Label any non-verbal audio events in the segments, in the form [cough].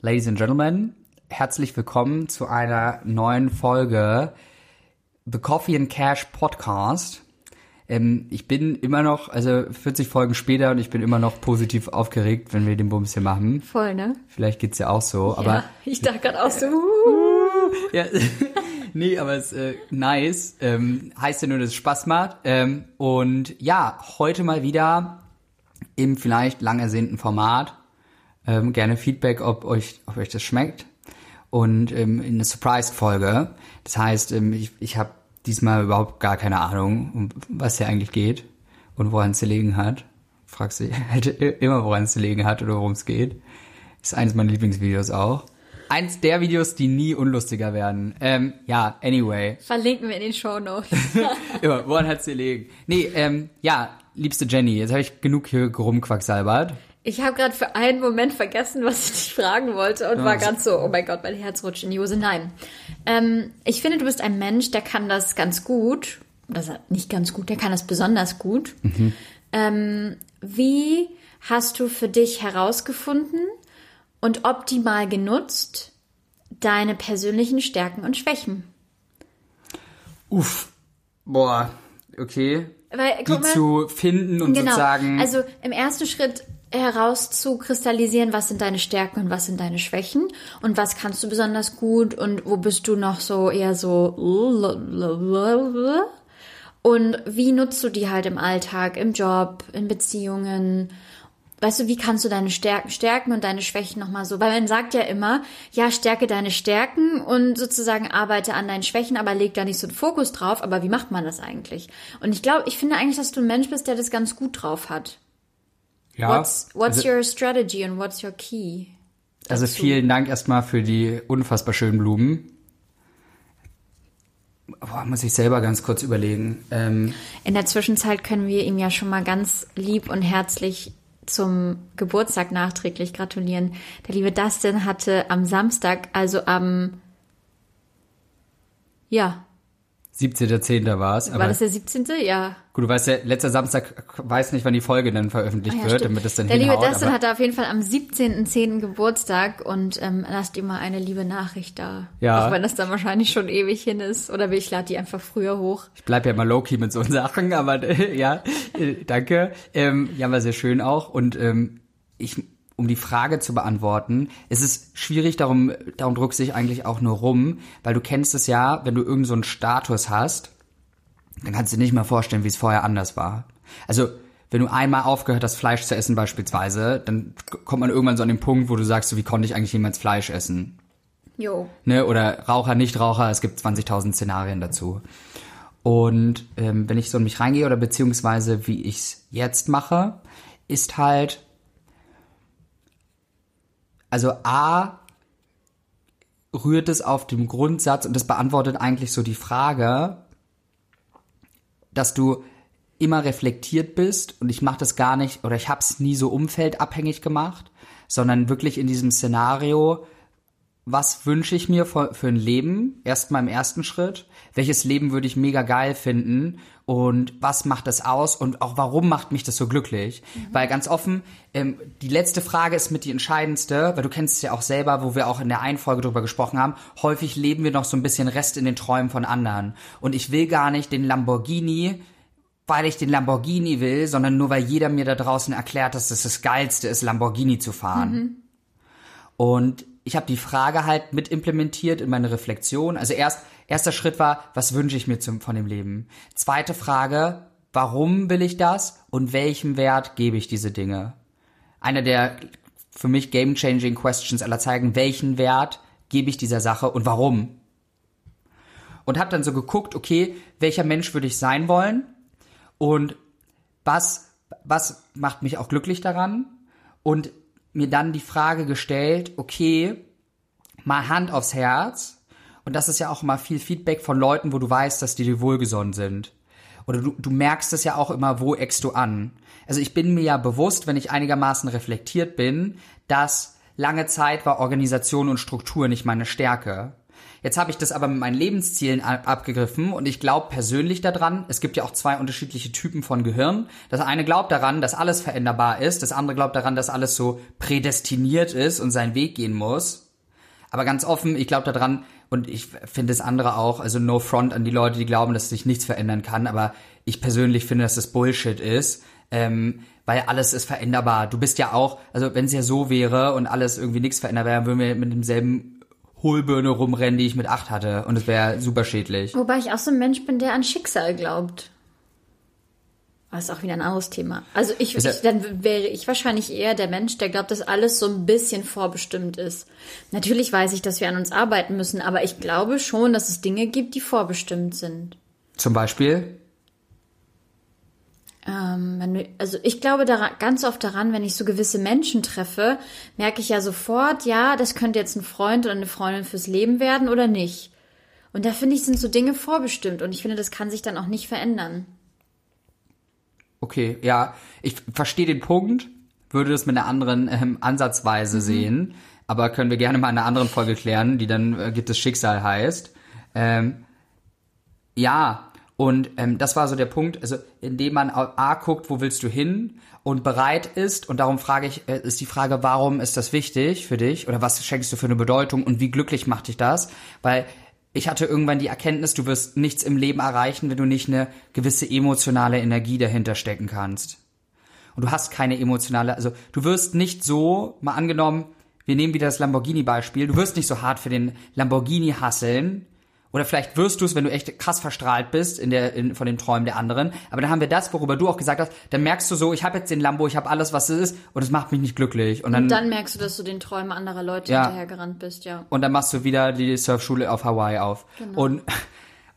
Ladies and Gentlemen, herzlich willkommen zu einer neuen Folge The Coffee and Cash Podcast. Ähm, ich bin immer noch, also 40 Folgen später und ich bin immer noch positiv aufgeregt, wenn wir den Bums hier machen. Voll, ne? Vielleicht geht's ja auch so, aber ja, ich dachte gerade auch so. [laughs] Uh. ja, [laughs] nee, aber es ist äh, nice. Ähm, heißt ja nur, dass es Spaß macht. Ähm, und ja, heute mal wieder im vielleicht lang ersehnten Format. Ähm, gerne Feedback, ob euch, ob euch das schmeckt. Und ähm, in eine Surprise-Folge. Das heißt, ähm, ich, ich habe diesmal überhaupt gar keine Ahnung, um was hier eigentlich geht und woran es gelegen hat. Fragst du halt [laughs] immer, woran es gelegen hat oder worum es geht. Ist eines meiner Lieblingsvideos auch. Eins der Videos, die nie unlustiger werden. Ähm, ja, anyway. Verlinken wir in den Show Notes. [laughs] immer, woran hat's gelegen? Nee, ähm, ja, liebste Jenny, jetzt habe ich genug hier rumquacksalbert. Ich habe gerade für einen Moment vergessen, was ich dich fragen wollte und war ganz so, oh mein Gott, mein Herz rutscht in die Hose. Nein. Ähm, ich finde, du bist ein Mensch, der kann das ganz gut. Das nicht ganz gut, der kann das besonders gut. Mhm. Ähm, wie hast du für dich herausgefunden und optimal genutzt deine persönlichen Stärken und Schwächen? Uff, boah, okay. Weil, die mal, zu finden und genau, sozusagen. Also im ersten Schritt herauszukristallisieren, was sind deine Stärken und was sind deine Schwächen und was kannst du besonders gut und wo bist du noch so eher so und wie nutzt du die halt im Alltag, im Job, in Beziehungen? Weißt du, wie kannst du deine Stärken stärken und deine Schwächen nochmal so? Weil man sagt ja immer, ja, stärke deine Stärken und sozusagen arbeite an deinen Schwächen, aber leg da nicht so einen Fokus drauf. Aber wie macht man das eigentlich? Und ich glaube, ich finde eigentlich, dass du ein Mensch bist, der das ganz gut drauf hat. Ja. What's, what's also, your strategy and what's your key? Also vielen Dank erstmal für die unfassbar schönen Blumen. Boah, muss ich selber ganz kurz überlegen. Ähm, In der Zwischenzeit können wir ihm ja schon mal ganz lieb und herzlich zum Geburtstag nachträglich gratulieren. Der liebe Dustin hatte am Samstag, also am ja, 17.10. war es. War das der 17.? Ja. Gut, du weißt ja, letzter Samstag weiß nicht, wann die Folge dann veröffentlicht ah, ja, wird, stimmt. damit es dann Der hinhaut, liebe Dustin hatte auf jeden Fall am 17.10. Geburtstag und ähm, lasst ihm mal eine liebe Nachricht da. Ja. Auch wenn das dann wahrscheinlich schon ewig hin ist. Oder ich lade die einfach früher hoch. Ich bleib ja mal low-key mit so [laughs] Sachen, aber [laughs] ja, äh, danke. Ähm, ja, war sehr schön auch. Und ähm, ich um die Frage zu beantworten, es ist schwierig, darum, darum druckst du dich eigentlich auch nur rum, weil du kennst es ja, wenn du irgendeinen so einen Status hast, dann kannst du dir nicht mehr vorstellen, wie es vorher anders war. Also, wenn du einmal aufgehört hast, Fleisch zu essen beispielsweise, dann kommt man irgendwann so an den Punkt, wo du sagst, so, wie konnte ich eigentlich jemals Fleisch essen? Jo. Ne, oder Raucher, Nichtraucher, es gibt 20.000 Szenarien dazu. Und ähm, wenn ich so in mich reingehe oder beziehungsweise wie ich es jetzt mache, ist halt, also A rührt es auf dem Grundsatz und das beantwortet eigentlich so die Frage, dass du immer reflektiert bist und ich mache das gar nicht oder ich habe es nie so umfeldabhängig gemacht, sondern wirklich in diesem Szenario, was wünsche ich mir für, für ein Leben? Erstmal im ersten Schritt. Welches Leben würde ich mega geil finden? Und was macht das aus? Und auch warum macht mich das so glücklich? Mhm. Weil ganz offen, ähm, die letzte Frage ist mit die entscheidendste, weil du kennst es ja auch selber, wo wir auch in der einen Folge drüber gesprochen haben. Häufig leben wir noch so ein bisschen Rest in den Träumen von anderen. Und ich will gar nicht den Lamborghini, weil ich den Lamborghini will, sondern nur weil jeder mir da draußen erklärt, dass es das Geilste ist, Lamborghini zu fahren. Mhm. Und ich habe die Frage halt mit implementiert in meine Reflexion. Also erst erster Schritt war, was wünsche ich mir zum, von dem Leben? Zweite Frage, warum will ich das und welchem Wert gebe ich diese Dinge? Einer der für mich game-changing Questions aller Zeiten, welchen Wert gebe ich dieser Sache und warum? Und habe dann so geguckt, okay, welcher Mensch würde ich sein wollen und was was macht mich auch glücklich daran und mir dann die Frage gestellt, okay, mal Hand aufs Herz. Und das ist ja auch immer viel Feedback von Leuten, wo du weißt, dass die dir wohlgesonnen sind. Oder du, du merkst es ja auch immer, wo eckst du an. Also ich bin mir ja bewusst, wenn ich einigermaßen reflektiert bin, dass lange Zeit war Organisation und Struktur nicht meine Stärke. Jetzt habe ich das aber mit meinen Lebenszielen abgegriffen und ich glaube persönlich daran, es gibt ja auch zwei unterschiedliche Typen von Gehirn. Das eine glaubt daran, dass alles veränderbar ist, das andere glaubt daran, dass alles so prädestiniert ist und seinen Weg gehen muss. Aber ganz offen, ich glaube daran und ich finde das andere auch, also no front an die Leute, die glauben, dass sich nichts verändern kann, aber ich persönlich finde, dass das Bullshit ist. Ähm, weil alles ist veränderbar. Du bist ja auch, also wenn es ja so wäre und alles irgendwie nichts verändert wäre, würden wir mit demselben Hohlbirne rumrennen, die ich mit acht hatte. Und es wäre super schädlich. Wobei ich auch so ein Mensch bin, der an Schicksal glaubt. Das ist auch wieder ein anderes Thema. Also ich, ich, dann wäre ich wahrscheinlich eher der Mensch, der glaubt, dass alles so ein bisschen vorbestimmt ist. Natürlich weiß ich, dass wir an uns arbeiten müssen, aber ich glaube schon, dass es Dinge gibt, die vorbestimmt sind. Zum Beispiel? Ähm, also ich glaube daran, ganz oft daran, wenn ich so gewisse Menschen treffe, merke ich ja sofort, ja, das könnte jetzt ein Freund oder eine Freundin fürs Leben werden oder nicht. Und da finde ich, sind so Dinge vorbestimmt und ich finde, das kann sich dann auch nicht verändern. Okay, ja, ich verstehe den Punkt, würde das mit einer anderen ähm, Ansatzweise mhm. sehen, aber können wir gerne mal in einer anderen Folge klären, die dann äh, gibt es Schicksal heißt. Ähm, ja, und ähm, das war so der Punkt, also indem man A guckt, wo willst du hin und bereit ist, und darum frage ich, äh, ist die Frage, warum ist das wichtig für dich oder was schenkst du für eine Bedeutung und wie glücklich macht dich das? Weil ich hatte irgendwann die Erkenntnis, du wirst nichts im Leben erreichen, wenn du nicht eine gewisse emotionale Energie dahinter stecken kannst. Und du hast keine emotionale, also du wirst nicht so, mal angenommen, wir nehmen wieder das Lamborghini-Beispiel, du wirst nicht so hart für den Lamborghini hasseln, oder vielleicht wirst du es, wenn du echt krass verstrahlt bist in der, in, von den Träumen der anderen. Aber dann haben wir das, worüber du auch gesagt hast. Dann merkst du so, ich habe jetzt den Lambo, ich habe alles, was es ist, und es macht mich nicht glücklich. Und dann, und dann merkst du, dass du den Träumen anderer Leute ja. hinterhergerannt bist, ja. Und dann machst du wieder die Surfschule auf Hawaii auf. Genau. Und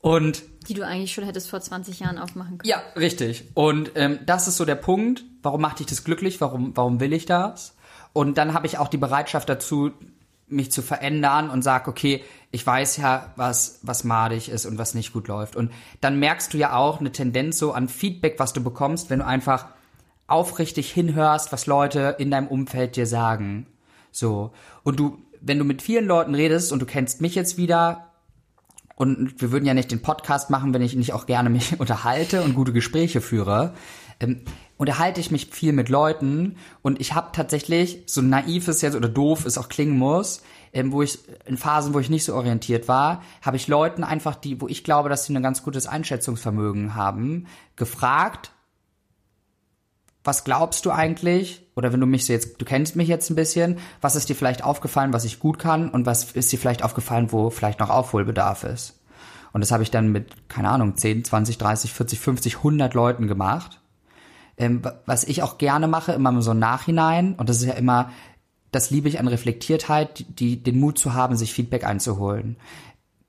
und die du eigentlich schon hättest vor 20 Jahren aufmachen können. Ja, richtig. Und ähm, das ist so der Punkt. Warum macht dich das glücklich? Warum, warum will ich das? Und dann habe ich auch die Bereitschaft dazu, mich zu verändern und sag, okay, ich weiß ja, was, was madig ist und was nicht gut läuft. Und dann merkst du ja auch eine Tendenz so an Feedback, was du bekommst, wenn du einfach aufrichtig hinhörst, was Leute in deinem Umfeld dir sagen. So. Und du, wenn du mit vielen Leuten redest und du kennst mich jetzt wieder, und wir würden ja nicht den Podcast machen, wenn ich nicht auch gerne mich [laughs] unterhalte und gute Gespräche führe, ähm, unterhalte ich mich viel mit Leuten und ich habe tatsächlich, so naiv es jetzt oder doof es auch klingen muss, ähm, wo ich in Phasen, wo ich nicht so orientiert war, habe ich Leuten einfach, die, wo ich glaube, dass sie ein ganz gutes Einschätzungsvermögen haben, gefragt, was glaubst du eigentlich? Oder wenn du mich so jetzt, du kennst mich jetzt ein bisschen, was ist dir vielleicht aufgefallen, was ich gut kann und was ist dir vielleicht aufgefallen, wo vielleicht noch Aufholbedarf ist? Und das habe ich dann mit, keine Ahnung, 10, 20, 30, 40, 50, 100 Leuten gemacht. Ähm, was ich auch gerne mache, immer so im Nachhinein, und das ist ja immer das liebe ich an Reflektiertheit, die, den Mut zu haben, sich Feedback einzuholen.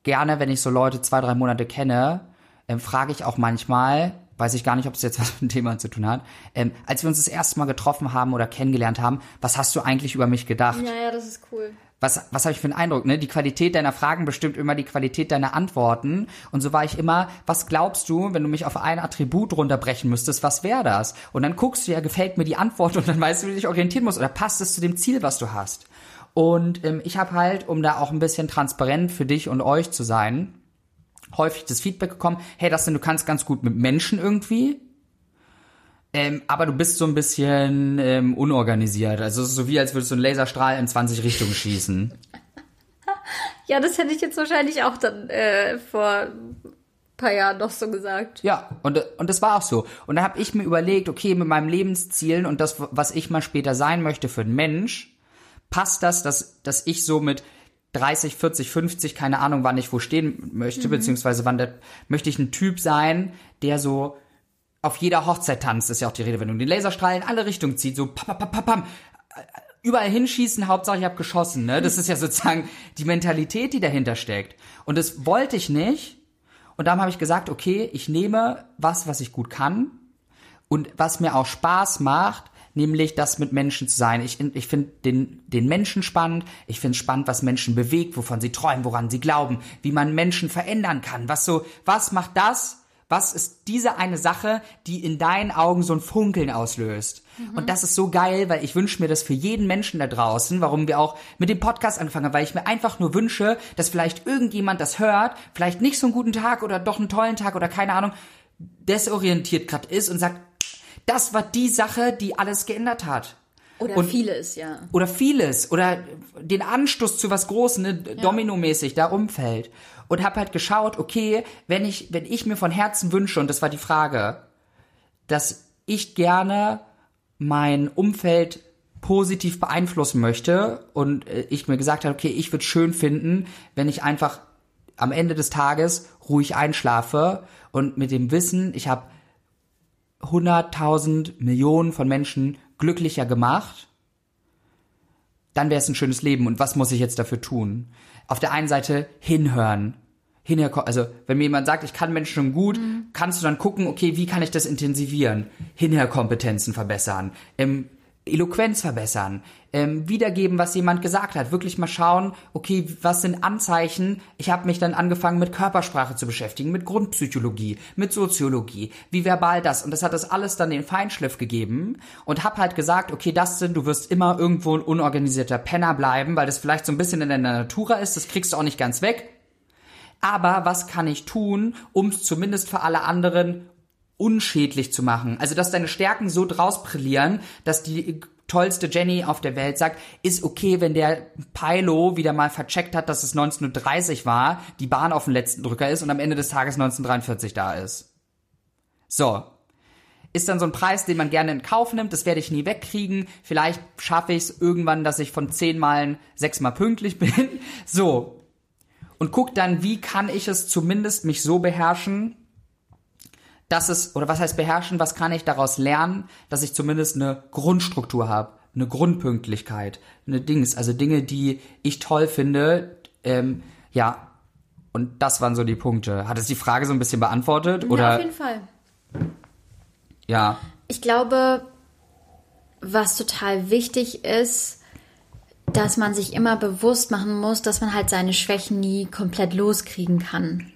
Gerne, wenn ich so Leute zwei, drei Monate kenne, ähm, frage ich auch manchmal, weiß ich gar nicht, ob es jetzt [laughs] was mit dem Thema zu tun hat, ähm, als wir uns das erste Mal getroffen haben oder kennengelernt haben, was hast du eigentlich über mich gedacht? Ja, ja, das ist cool was, was habe ich für einen Eindruck, ne? Die Qualität deiner Fragen bestimmt immer die Qualität deiner Antworten. Und so war ich immer, was glaubst du, wenn du mich auf ein Attribut runterbrechen müsstest, was wäre das? Und dann guckst du ja, gefällt mir die Antwort [laughs] und dann weißt du, wie du dich orientieren musst oder passt es zu dem Ziel, was du hast. Und ähm, ich habe halt, um da auch ein bisschen transparent für dich und euch zu sein, häufig das Feedback bekommen, hey, das denn, du kannst ganz gut mit Menschen irgendwie, ähm, aber du bist so ein bisschen ähm, unorganisiert. Also so wie als würdest du einen Laserstrahl in 20 Richtungen schießen. [laughs] ja, das hätte ich jetzt wahrscheinlich auch dann äh, vor ein paar Jahren noch so gesagt. Ja, und, und das war auch so. Und dann habe ich mir überlegt, okay, mit meinem Lebenszielen und das, was ich mal später sein möchte für einen Mensch, passt das, dass, dass ich so mit 30, 40, 50, keine Ahnung, wann ich wo stehen möchte, mhm. beziehungsweise wann der, möchte ich ein Typ sein, der so auf jeder Hochzeit tanzt, ist ja auch die Rede, wenn du den Laserstrahl in alle Richtungen zieht, so pam, pam, pam, pam, überall hinschießen, Hauptsache ich habe geschossen, ne? Das ist ja sozusagen die Mentalität, die dahinter steckt. Und das wollte ich nicht. Und darum habe ich gesagt, okay, ich nehme was, was ich gut kann und was mir auch Spaß macht, nämlich das mit Menschen zu sein. Ich, ich finde den, den Menschen spannend, ich finde spannend, was Menschen bewegt, wovon sie träumen, woran sie glauben, wie man Menschen verändern kann, was so, was macht das, Was ist diese eine Sache, die in deinen Augen so ein Funkeln auslöst? Und das ist so geil, weil ich wünsche mir das für jeden Menschen da draußen, warum wir auch mit dem Podcast anfangen, weil ich mir einfach nur wünsche, dass vielleicht irgendjemand das hört, vielleicht nicht so einen guten Tag oder doch einen tollen Tag oder keine Ahnung, desorientiert gerade ist und sagt, das war die Sache, die alles geändert hat. Oder Und- vieles, ja. Oder vieles. Oder den Anstoß zu was Großem, ne, dominomäßig da umfällt. Und hab halt geschaut, okay, wenn ich, wenn ich mir von Herzen wünsche, und das war die Frage, dass ich gerne mein Umfeld positiv beeinflussen möchte und äh, ich mir gesagt habe, okay, ich würde schön finden, wenn ich einfach am Ende des Tages ruhig einschlafe und mit dem Wissen, ich habe 100.000 Millionen von Menschen glücklicher gemacht, dann wäre es ein schönes Leben. Und was muss ich jetzt dafür tun? Auf der einen Seite hinhören. Hinhör, also wenn mir jemand sagt, ich kann Menschen schon gut, kannst du dann gucken, okay, wie kann ich das intensivieren? Hinhörkompetenzen verbessern, ähm, Eloquenz verbessern, ähm, wiedergeben, was jemand gesagt hat. Wirklich mal schauen, okay, was sind Anzeichen? Ich habe mich dann angefangen mit Körpersprache zu beschäftigen, mit Grundpsychologie, mit Soziologie, wie verbal das. Und das hat das alles dann den Feinschliff gegeben und habe halt gesagt, okay, das sind, du wirst immer irgendwo ein unorganisierter Penner bleiben, weil das vielleicht so ein bisschen in deiner Natura ist, das kriegst du auch nicht ganz weg. Aber was kann ich tun, um es zumindest für alle anderen unschädlich zu machen? Also, dass deine Stärken so draus brillieren, dass die tollste Jenny auf der Welt sagt, ist okay, wenn der Pilo wieder mal vercheckt hat, dass es 1930 war, die Bahn auf dem letzten Drücker ist und am Ende des Tages 1943 da ist. So. Ist dann so ein Preis, den man gerne in Kauf nimmt, das werde ich nie wegkriegen. Vielleicht schaffe ich es irgendwann, dass ich von zehn Malen sechsmal pünktlich bin. [laughs] So, und guck dann, wie kann ich es zumindest mich so beherrschen, dass es, oder was heißt beherrschen, was kann ich daraus lernen, dass ich zumindest eine Grundstruktur habe, eine Grundpünktlichkeit, eine Dings, also Dinge, die ich toll finde, ähm, ja, und das waren so die Punkte. Hat es die Frage so ein bisschen beantwortet? ja, Oder auf jeden Fall. ja, Ich glaube, was total wichtig ist, dass man sich immer bewusst machen muss, dass man halt seine Schwächen nie komplett loskriegen kann.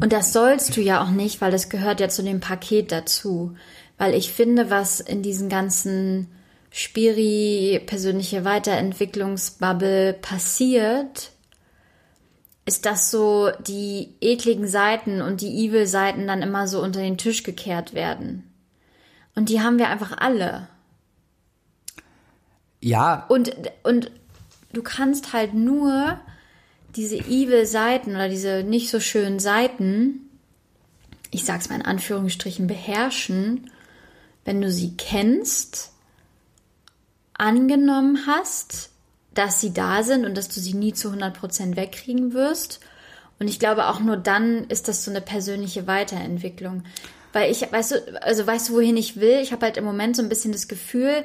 Und das sollst du ja auch nicht, weil das gehört ja zu dem Paket dazu. Weil ich finde, was in diesen ganzen Spiri, persönliche Weiterentwicklungsbubble passiert, ist, dass so die ekligen Seiten und die Evil-Seiten dann immer so unter den Tisch gekehrt werden. Und die haben wir einfach alle. ja, Und, und du kannst halt nur diese Evil-Seiten oder diese nicht so schönen Seiten, ich sag's mal in Anführungsstrichen, beherrschen, wenn du sie kennst, angenommen hast, dass sie da sind und dass du sie nie zu 100% wegkriegen wirst. Und ich glaube, auch nur dann ist das so eine persönliche Weiterentwicklung. Weil ich, weißt du, also weißt du, wohin ich will? Ich habe halt im Moment so ein bisschen das Gefühl,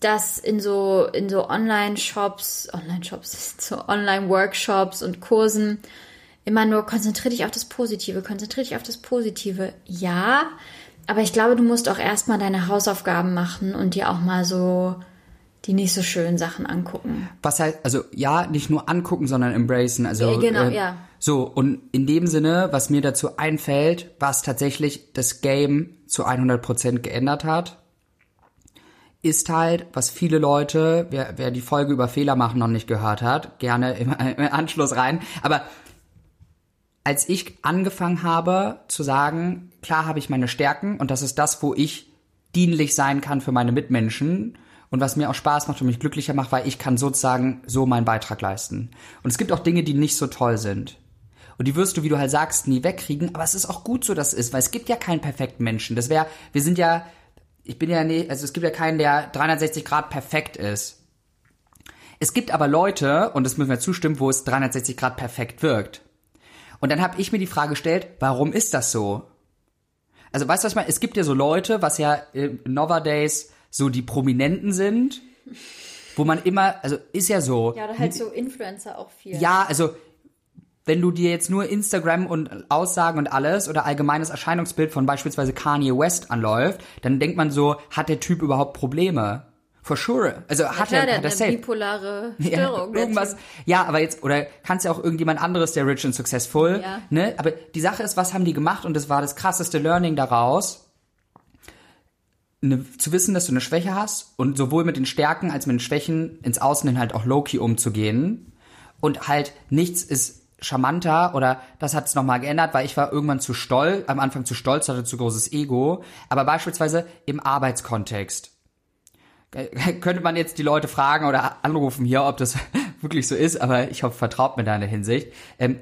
dass in so, in so Online-Shops, Online-Shops, [laughs] so Online-Workshops und Kursen immer nur konzentrier dich auf das Positive, konzentrier dich auf das Positive. Ja, aber ich glaube, du musst auch erstmal deine Hausaufgaben machen und dir auch mal so die nicht so schönen Sachen angucken. was heißt, also ja, nicht nur angucken, sondern embracen. Also Ja, genau, äh, ja. So und in dem Sinne, was mir dazu einfällt, was tatsächlich das Game zu 100% geändert hat, ist halt, was viele Leute, wer, wer die Folge über Fehler machen noch nicht gehört hat, gerne im, [laughs] im Anschluss rein. Aber als ich angefangen habe zu sagen, klar habe ich meine Stärken und das ist das, wo ich dienlich sein kann für meine Mitmenschen und was mir auch Spaß macht und mich glücklicher macht, weil ich kann sozusagen so meinen Beitrag leisten. Und es gibt auch Dinge, die nicht so toll sind. Und die wirst du, wie du halt sagst, nie wegkriegen, aber es ist auch gut so, dass es ist, weil es gibt ja keinen perfekten Menschen. Das wäre, wir sind ja, ich bin ja nicht, also es gibt ja keinen, der 360 Grad perfekt ist. Es gibt aber Leute, und das müssen wir zustimmen, wo es 360 Grad perfekt wirkt. Und dann habe ich mir die Frage gestellt, warum ist das so? Also weißt du, was ich meine? Es gibt ja so Leute, was ja äh, nowadays so die Prominenten sind, wo man immer, also ist ja so. Ja, oder halt so Influencer auch viel. Ja, also wenn du dir jetzt nur Instagram und Aussagen und alles oder allgemeines Erscheinungsbild von beispielsweise Kanye West anläuft, dann denkt man so, hat der Typ überhaupt Probleme? For sure. Also hat Klar, er, der hat er hat safe. eine bipolare [laughs] Ja, Störung. der irgendwas. Ja, aber jetzt, oder kannst ja auch irgendjemand anderes, der rich und successful, Ja. ne? Aber die Sache ist, was haben die gemacht? Und das war das krasseste Learning daraus. Ne, zu wissen, dass du eine Schwäche hast und sowohl mit den Stärken als mit den Schwächen ins Außen hin halt auch low-key umzugehen. Und halt nichts ist charmanter oder das hat es nochmal geändert, weil ich war irgendwann zu stolz, am Anfang zu stolz, hatte zu großes Ego. Aber beispielsweise im Arbeitskontext [laughs] könnte man jetzt die Leute fragen oder anrufen hier, ob das [laughs] wirklich so ist, aber ich hoffe, vertraut mir da in der Hinsicht. Ähm,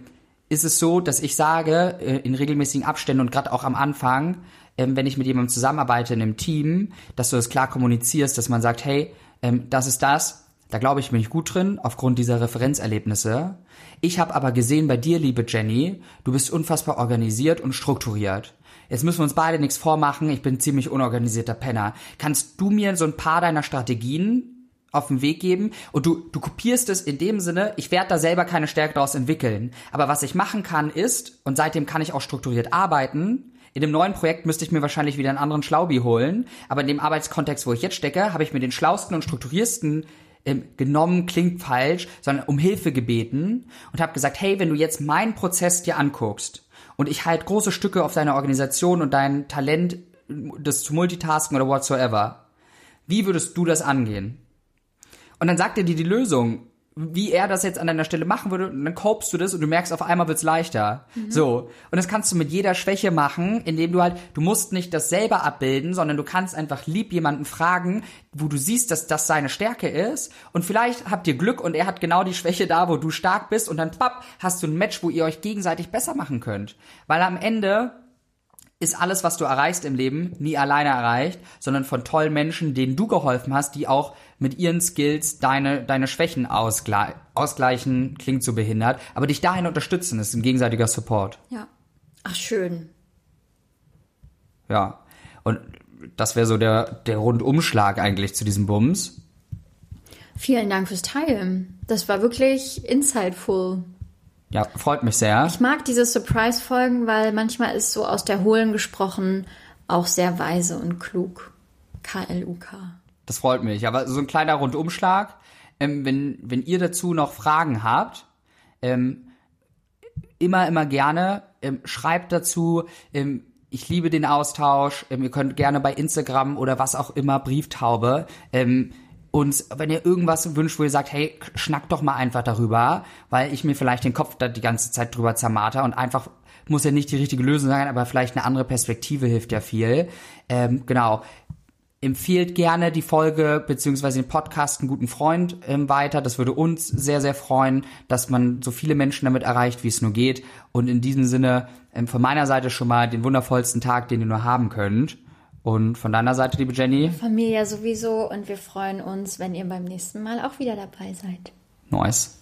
ist es so, dass ich sage, äh, in regelmäßigen Abständen und gerade auch am Anfang, ähm, wenn ich mit jemandem zusammenarbeite in einem Team, dass du das klar kommunizierst, dass man sagt, hey, ähm, das ist das, da glaube ich, bin ich gut drin, aufgrund dieser Referenzerlebnisse. Ich habe aber gesehen bei dir, liebe Jenny, du bist unfassbar organisiert und strukturiert. Jetzt müssen wir uns beide nichts vormachen, ich bin ziemlich unorganisierter Penner. Kannst du mir so ein paar deiner Strategien auf den Weg geben und du, du kopierst es in dem Sinne, ich werde da selber keine Stärke daraus entwickeln. Aber was ich machen kann ist, und seitdem kann ich auch strukturiert arbeiten, in dem neuen Projekt müsste ich mir wahrscheinlich wieder einen anderen Schlaubi holen, aber in dem Arbeitskontext, wo ich jetzt stecke, habe ich mir den schlausten und strukturiersten ähm, genommen, klingt falsch, sondern um Hilfe gebeten und habe gesagt, hey, wenn du jetzt meinen Prozess dir anguckst und ich halt große Stücke auf deine Organisation und dein Talent, das zu multitasken oder whatsoever, wie würdest du das angehen? Und dann sagt er dir die Lösung, wie er das jetzt an deiner Stelle machen würde, und dann copest du das und du merkst, auf einmal wird's leichter. So. Und das kannst du mit jeder Schwäche machen, indem du halt, du musst nicht das selber abbilden, sondern du kannst einfach lieb jemanden fragen, wo du siehst, dass das seine Stärke ist. Und vielleicht habt ihr Glück und er hat genau die Schwäche da, wo du stark bist und dann papp, hast du ein Match, wo ihr euch gegenseitig besser machen könnt. Weil am Ende ist alles, was du erreichst im Leben, nie alleine erreicht, sondern von tollen Menschen, denen du geholfen hast, die auch mit ihren Skills deine, deine Schwächen ausgle ausgleichen, klingt so behindert, aber dich dahin unterstützen, ist ein gegenseitiger Support. Ja. Ach, schön. Ja. Und das wäre so der, der Rundumschlag eigentlich zu diesem Bums. Vielen Dank fürs Teilen. Das war wirklich insightful. Ja, freut mich sehr. Ich mag diese Surprise-Folgen, weil manchmal ist so aus der Hohlen gesprochen auch sehr weise und klug. K-L-U-K. Das freut mich. Aber so ein kleiner Rundumschlag. Ähm, wenn, wenn ihr dazu noch Fragen habt, ähm, immer, immer gerne. Ähm, schreibt dazu. Ähm, ich liebe den Austausch. Ähm, ihr könnt gerne bei Instagram oder was auch immer, Brieftaube. Uns, wenn ihr irgendwas wünscht, wo ihr sagt, hey, schnackt doch mal einfach darüber, weil ich mir vielleicht den Kopf da die ganze Zeit drüber zermarter und einfach muss ja nicht die richtige Lösung sein, aber vielleicht eine andere Perspektive hilft ja viel. Ähm, genau. Empfehlt gerne die Folge beziehungsweise den Podcast einen guten Freund ähm, weiter. Das würde uns sehr, sehr freuen, dass man so viele Menschen damit erreicht, wie es nur geht. Und in diesem Sinne ähm, von meiner Seite schon mal den wundervollsten Tag, den ihr nur haben könnt. Und von deiner Seite, liebe Jenny, Familie sowieso und wir freuen uns, wenn ihr beim nächsten Mal auch wieder dabei seid. nice.